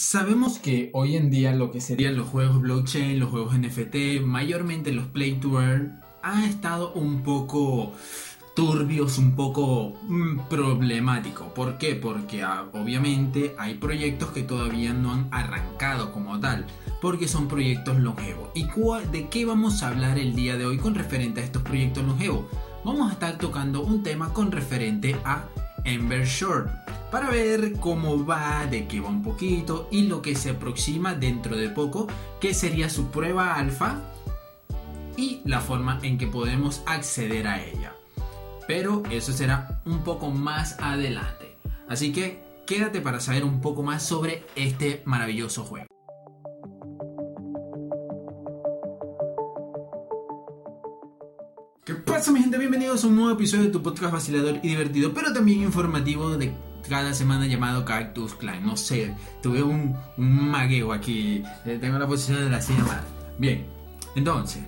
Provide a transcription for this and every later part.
Sabemos que hoy en día lo que serían los juegos blockchain, los juegos NFT, mayormente los play to earn, ha estado un poco turbios, un poco mm, problemático. ¿Por qué? Porque ah, obviamente hay proyectos que todavía no han arrancado como tal, porque son proyectos longevos. ¿Y de qué vamos a hablar el día de hoy con referente a estos proyectos longevos? Vamos a estar tocando un tema con referente a Ember Short para ver cómo va, de qué va un poquito y lo que se aproxima dentro de poco, que sería su prueba alfa y la forma en que podemos acceder a ella. Pero eso será un poco más adelante. Así que quédate para saber un poco más sobre este maravilloso juego. ¿Qué pasa mi gente? Bienvenidos a un nuevo episodio de tu podcast vacilador y divertido, pero también informativo de cada semana llamado Cactus Clan. No sé, tuve un, magueo aquí. Eh, tengo la posición de la silla Bien, entonces,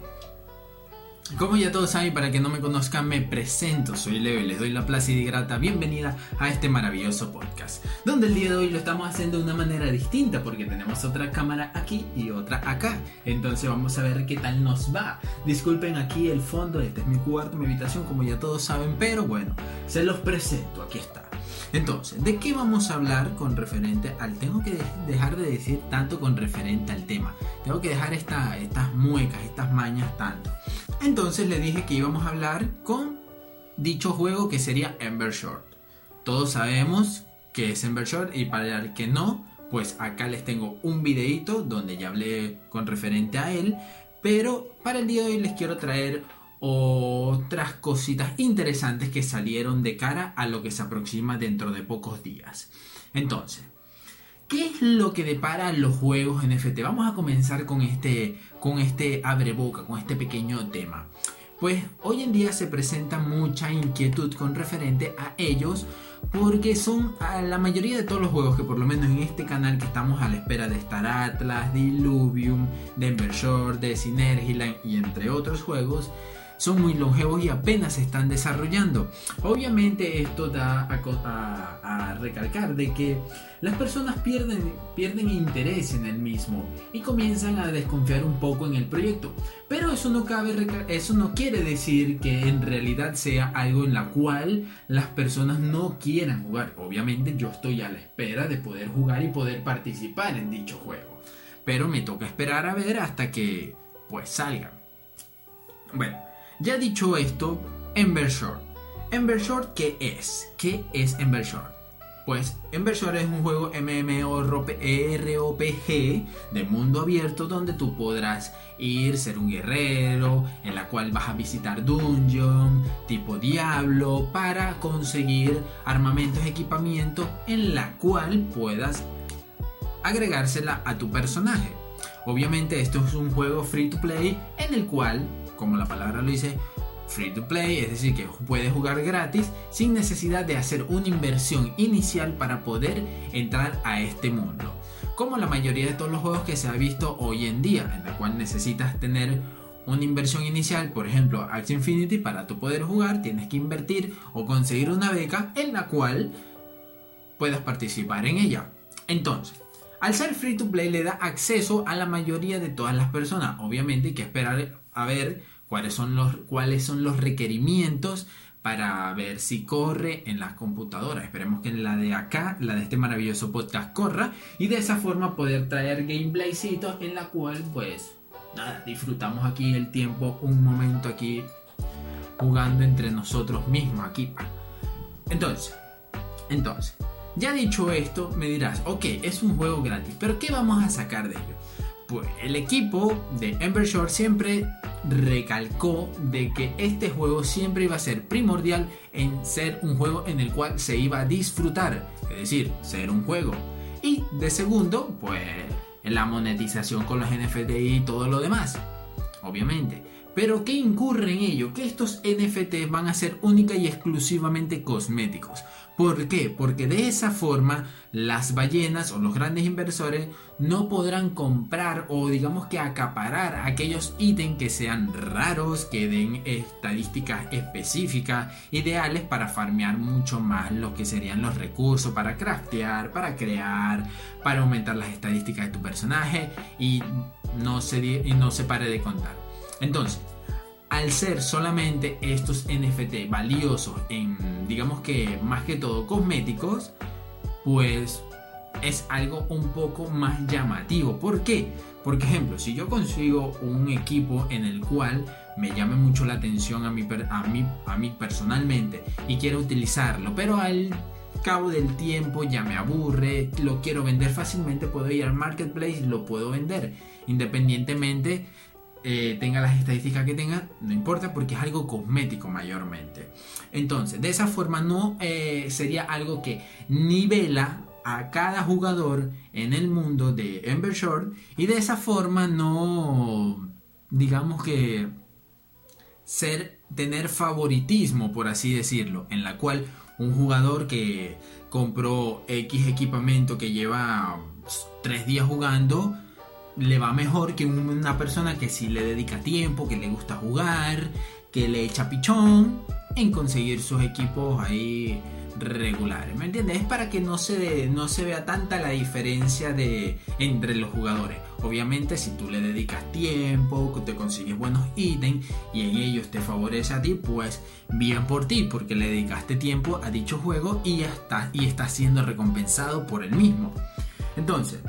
como ya todos saben, para que no me conozcan, me presento, soy Leo les doy la plácida y grata bienvenida a este maravilloso podcast, donde el día de hoy lo estamos haciendo de una manera distinta porque tenemos otra cámara aquí y otra acá, entonces vamos a ver qué tal nos va. Disculpen aquí el fondo, este es mi cuarto, mi habitación, como ya todos saben, pero bueno, se los presento, aquí está. Entonces, ¿de qué vamos a hablar con referente al... Tengo que dejar de decir tanto con referente al tema. Tengo que dejar estas muecas, estas mañas tanto. Entonces le dije que íbamos a hablar con dicho juego que sería Ember Short. Todos sabemos que es Ember Short y para el que no, pues acá les tengo un videito donde ya hablé con referente a él. Pero para el día de hoy les quiero traer otras cositas interesantes que salieron de cara a lo que se aproxima dentro de pocos días. Entonces, ¿qué es lo que depara los juegos NFT? Vamos a comenzar con este, con este abre boca, con este pequeño tema. Pues hoy en día se presenta mucha inquietud con referente a ellos porque son la mayoría de todos los juegos que por lo menos en este canal que estamos a la espera de Star Atlas, de Illuvium, de Embershore, de Synergyland y entre otros juegos, son muy longevos y apenas se están desarrollando. Obviamente esto da a, recalcar de que las personas pierden, pierden interés en el mismo y comienzan a desconfiar un poco en el proyecto. Pero eso no, cabe, eso no quiere decir que en realidad sea algo en la cual las personas no quieran jugar. Obviamente yo estoy a la espera de poder jugar y poder participar en dicho juego. Pero me toca esperar a ver hasta que pues salga. Bueno, ya dicho esto, Ember Short. ¿qué es? ¿Qué es Ember Short? Pues Ember Short es un juego MMORPG de mundo abierto donde tú podrás ir, ser un guerrero, en la cual vas a visitar dungeon, tipo diablo, para conseguir armamentos, equipamiento, en la cual puedas agregársela a tu personaje. Obviamente esto es un juego free to play en el cual como la palabra lo dice, free to play, es decir, que puedes jugar gratis sin necesidad de hacer una inversión inicial para poder entrar a este mundo. Como la mayoría de todos los juegos que se ha visto hoy en día, en la cual necesitas tener una inversión inicial, por ejemplo, Axie Infinity, para tu poder jugar, tienes que invertir o conseguir una beca en la cual puedas participar en ella. Entonces, al ser free to play le da acceso a la mayoría de todas las personas. Obviamente hay que esperar a ver cuáles son los, cuáles son los requerimientos para ver si corre en las computadoras. Esperemos que en la de acá, la de este maravilloso podcast, corra y de esa forma poder traer gameplaycitos en la cual pues nada, disfrutamos aquí el tiempo, un momento aquí jugando entre nosotros mismos aquí. Entonces, entonces, ya dicho esto, me dirás, ok, es un juego gratis, pero ¿qué vamos a sacar de ello? Pues el equipo de Ember Shore siempre recalcó de que este juego siempre iba a ser primordial en ser un juego en el cual se iba a disfrutar, es decir, ser un juego. Y de segundo, pues la monetización con los NFT y todo lo demás, obviamente. Pero ¿qué incurre en ello? Que estos NFT van a ser única y exclusivamente cosméticos. ¿Por qué? Porque de esa forma las ballenas o los grandes inversores no podrán comprar o digamos que acaparar aquellos ítems que sean raros, que den estadísticas específicas, ideales para farmear mucho más lo que serían los recursos para craftear, para crear, para aumentar las estadísticas de tu personaje y no se, y no se pare de contar. Entonces, al ser solamente estos NFT valiosos en, digamos que más que todo cosméticos, pues es algo un poco más llamativo. ¿Por qué? Por ejemplo, si yo consigo un equipo en el cual me llame mucho la atención a mí, a mí, a mí personalmente y quiero utilizarlo, pero al cabo del tiempo ya me aburre, lo quiero vender fácilmente, puedo ir al marketplace y lo puedo vender, independientemente eh, tenga las estadísticas que tenga, no importa porque es algo cosmético mayormente. Entonces, de esa forma no eh, sería algo que nivela a cada jugador en el mundo de Ember Short y de esa forma no, digamos que ser, tener favoritismo, por así decirlo, en la cual un jugador que compró X equipamiento que lleva tres días jugando, le va mejor que una persona que sí le dedica tiempo, que le gusta jugar, que le echa pichón en conseguir sus equipos ahí regulares. ¿Me entiendes? Es para que no se, no se vea tanta la diferencia de, entre los jugadores. Obviamente, si tú le dedicas tiempo, que te consigues buenos ítems y en ellos te favorece a ti, pues bien por ti, porque le dedicaste tiempo a dicho juego y ya está, y está siendo recompensado por el mismo. Entonces,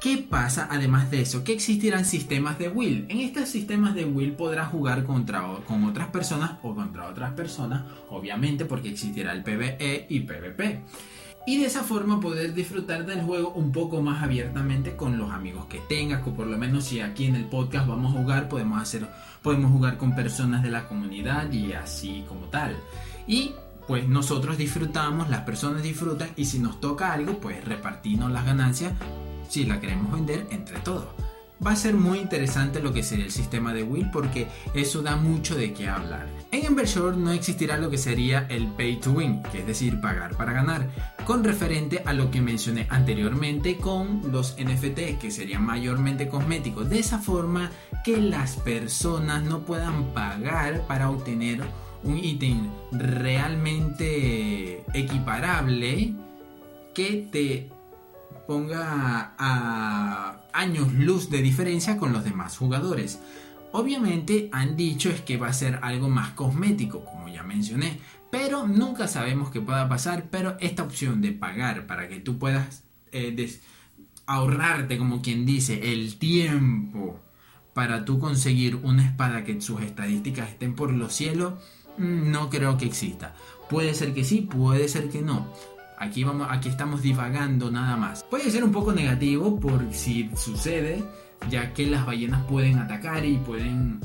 ¿Qué pasa además de eso? Que existirán sistemas de will. En estos sistemas de will podrás jugar contra, con otras personas o contra otras personas, obviamente porque existirá el PvE y PvP. Y de esa forma poder disfrutar del juego un poco más abiertamente con los amigos que tengas, o por lo menos si aquí en el podcast vamos a jugar, podemos hacer, podemos jugar con personas de la comunidad y así como tal. Y pues nosotros disfrutamos, las personas disfrutan y si nos toca algo, pues repartimos las ganancias si la queremos vender entre todos. Va a ser muy interesante lo que sería el sistema de Will porque eso da mucho de qué hablar. En Embershore no existirá lo que sería el pay to win, que es decir, pagar para ganar, con referente a lo que mencioné anteriormente con los NFT, que serían mayormente cosméticos, de esa forma que las personas no puedan pagar para obtener un ítem realmente equiparable que te ponga a años luz de diferencia con los demás jugadores. Obviamente han dicho es que va a ser algo más cosmético, como ya mencioné, pero nunca sabemos qué pueda pasar, pero esta opción de pagar para que tú puedas eh, ahorrarte, como quien dice, el tiempo para tú conseguir una espada que sus estadísticas estén por los cielos, mm, no creo que exista. Puede ser que sí, puede ser que no. Aquí, vamos, aquí estamos divagando nada más. Puede ser un poco negativo por si sucede, ya que las ballenas pueden atacar y pueden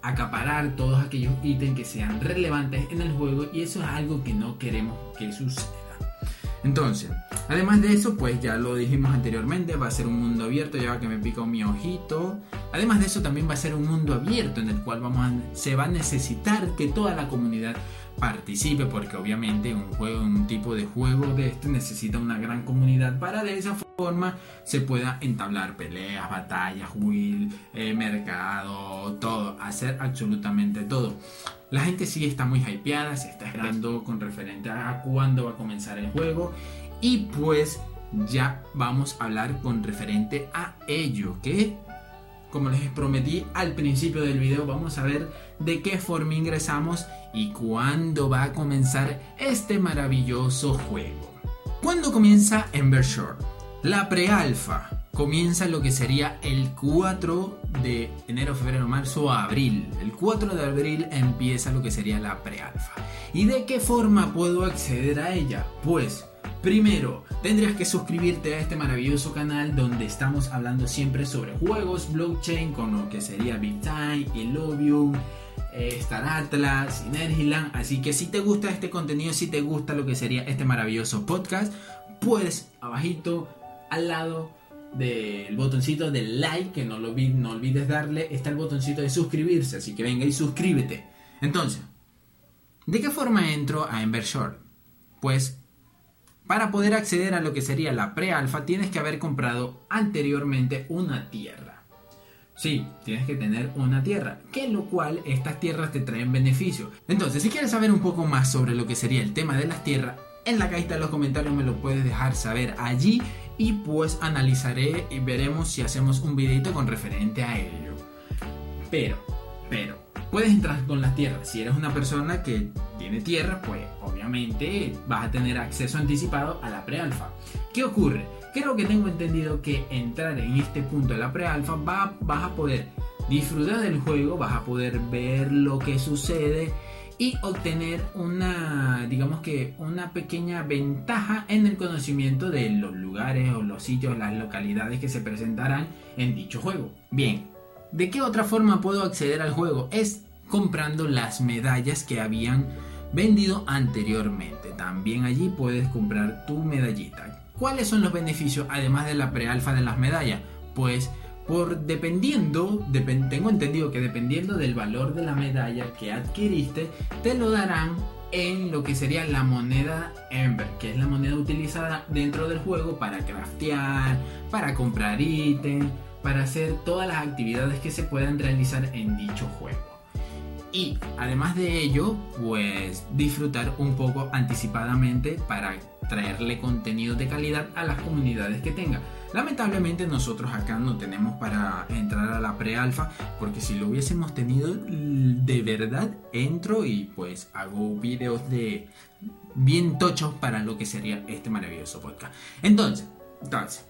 acaparar todos aquellos ítems que sean relevantes en el juego y eso es algo que no queremos que suceda. Entonces, además de eso, pues ya lo dijimos anteriormente, va a ser un mundo abierto, ya que me pica mi ojito. Además de eso, también va a ser un mundo abierto en el cual vamos se va a necesitar que toda la comunidad participe porque obviamente un juego, un tipo de juego de este necesita una gran comunidad para de esa forma se pueda entablar peleas, batallas, will, eh, mercado, todo, hacer absolutamente todo. La gente sí está muy hypeada, se está esperando con referente a cuándo va a comenzar el juego y pues ya vamos a hablar con referente a ello, que como les prometí al principio del video, vamos a ver de qué forma ingresamos y cuándo va a comenzar este maravilloso juego. ¿Cuándo comienza Ember Shore? La prealfa comienza lo que sería el 4 de enero, febrero, marzo, abril. El 4 de abril empieza lo que sería la prealfa. ¿Y de qué forma puedo acceder a ella? Pues Primero, tendrías que suscribirte a este maravilloso canal donde estamos hablando siempre sobre juegos, blockchain, con lo que sería BitTime, Illuvium, eh, Star Atlas, Synergyland. Así que si te gusta este contenido, si te gusta lo que sería este maravilloso podcast, pues abajito, al lado del botoncito de like, que no, lo, no olvides darle, está el botoncito de suscribirse. Así que venga y suscríbete. Entonces, ¿de qué forma entro a Short? Pues Para poder acceder a lo que sería la pre-alfa tienes que haber comprado anteriormente una tierra. Sí, tienes que tener una tierra, que lo cual estas tierras te traen beneficio. Entonces, si quieres saber un poco más sobre lo que sería el tema de las tierras, en la cajita de los comentarios me lo puedes dejar saber allí y pues analizaré y veremos si hacemos un videito con referente a ello. Pero, pero, puedes entrar con las tierras. Si eres una persona que tiene tierra, pues obviamente vas a tener acceso anticipado a la prealfa. ¿Qué ocurre? Creo que tengo entendido que entrar en este punto de la prealfa va, vas a poder disfrutar del juego, vas a poder ver lo que sucede y obtener una, digamos que una pequeña ventaja en el conocimiento de los lugares o los sitios, las localidades que se presentarán en dicho juego. Bien, ¿de qué otra forma puedo acceder al juego? Es comprando las medallas que habían vendido anteriormente. También allí puedes comprar tu medallita. ¿Cuáles son los beneficios además de la prealfa de las medallas? Pues por dependiendo, tengo entendido que dependiendo del valor de la medalla que adquiriste, te lo darán en lo que sería la moneda Ember, que es la moneda utilizada dentro del juego para craftear, para comprar ítems, para hacer todas las actividades que se puedan realizar en dicho juego y además de ello, pues disfrutar un poco anticipadamente para traerle contenido de calidad a las comunidades que tenga. Lamentablemente nosotros acá no tenemos para entrar a la pre-alfa, porque si lo hubiésemos tenido de verdad entro y pues hago videos de bien tochos para lo que sería este maravilloso podcast. Entonces, entonces,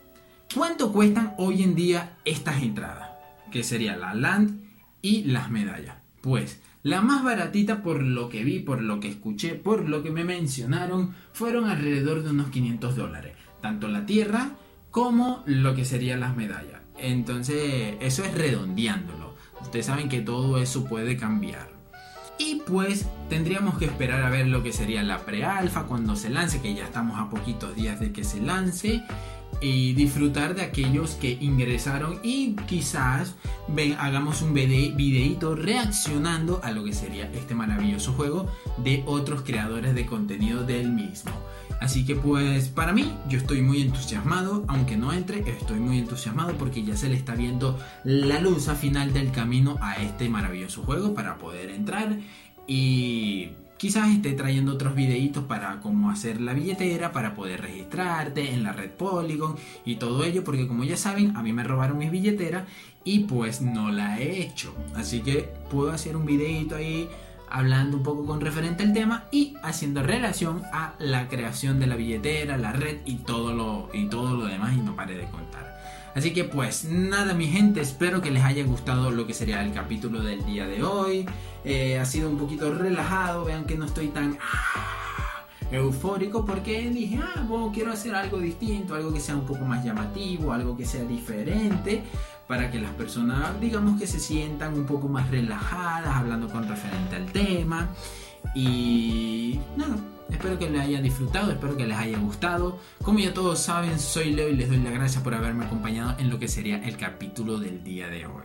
¿cuánto cuestan hoy en día estas entradas? Que sería la land y las medallas. Pues la más baratita por lo que vi, por lo que escuché, por lo que me mencionaron, fueron alrededor de unos 500 dólares. Tanto la tierra como lo que serían las medallas. Entonces, eso es redondeándolo. Ustedes saben que todo eso puede cambiar. Y pues tendríamos que esperar a ver lo que sería la pre-alfa cuando se lance, que ya estamos a poquitos días de que se lance y disfrutar de aquellos que ingresaron y quizás ven, hagamos un videito reaccionando a lo que sería este maravilloso juego de otros creadores de contenido del mismo. Así que pues para mí yo estoy muy entusiasmado, aunque no entre, estoy muy entusiasmado porque ya se le está viendo la luz a final del camino a este maravilloso juego para poder entrar y Quizás esté trayendo otros videitos para cómo hacer la billetera, para poder registrarte en la red Polygon y todo ello, porque como ya saben, a mí me robaron mis billeteras y pues no la he hecho. Así que puedo hacer un videito ahí hablando un poco con referente al tema y haciendo relación a la creación de la billetera, la red y todo lo, y todo lo demás y no pare de contar. Así que pues nada mi gente, espero que les haya gustado lo que sería el capítulo del día de hoy. Eh, ha sido un poquito relajado, vean que no estoy tan ah, eufórico porque dije, ah, bueno, quiero hacer algo distinto, algo que sea un poco más llamativo, algo que sea diferente para que las personas digamos que se sientan un poco más relajadas hablando con referente al tema y nada Espero que les hayan disfrutado, espero que les haya gustado. Como ya todos saben, soy Leo y les doy las gracias por haberme acompañado en lo que sería el capítulo del día de hoy.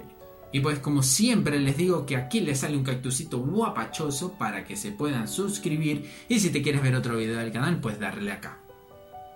Y pues como siempre les digo que aquí les sale un cactusito guapachoso para que se puedan suscribir y si te quieres ver otro video del canal pues darle acá.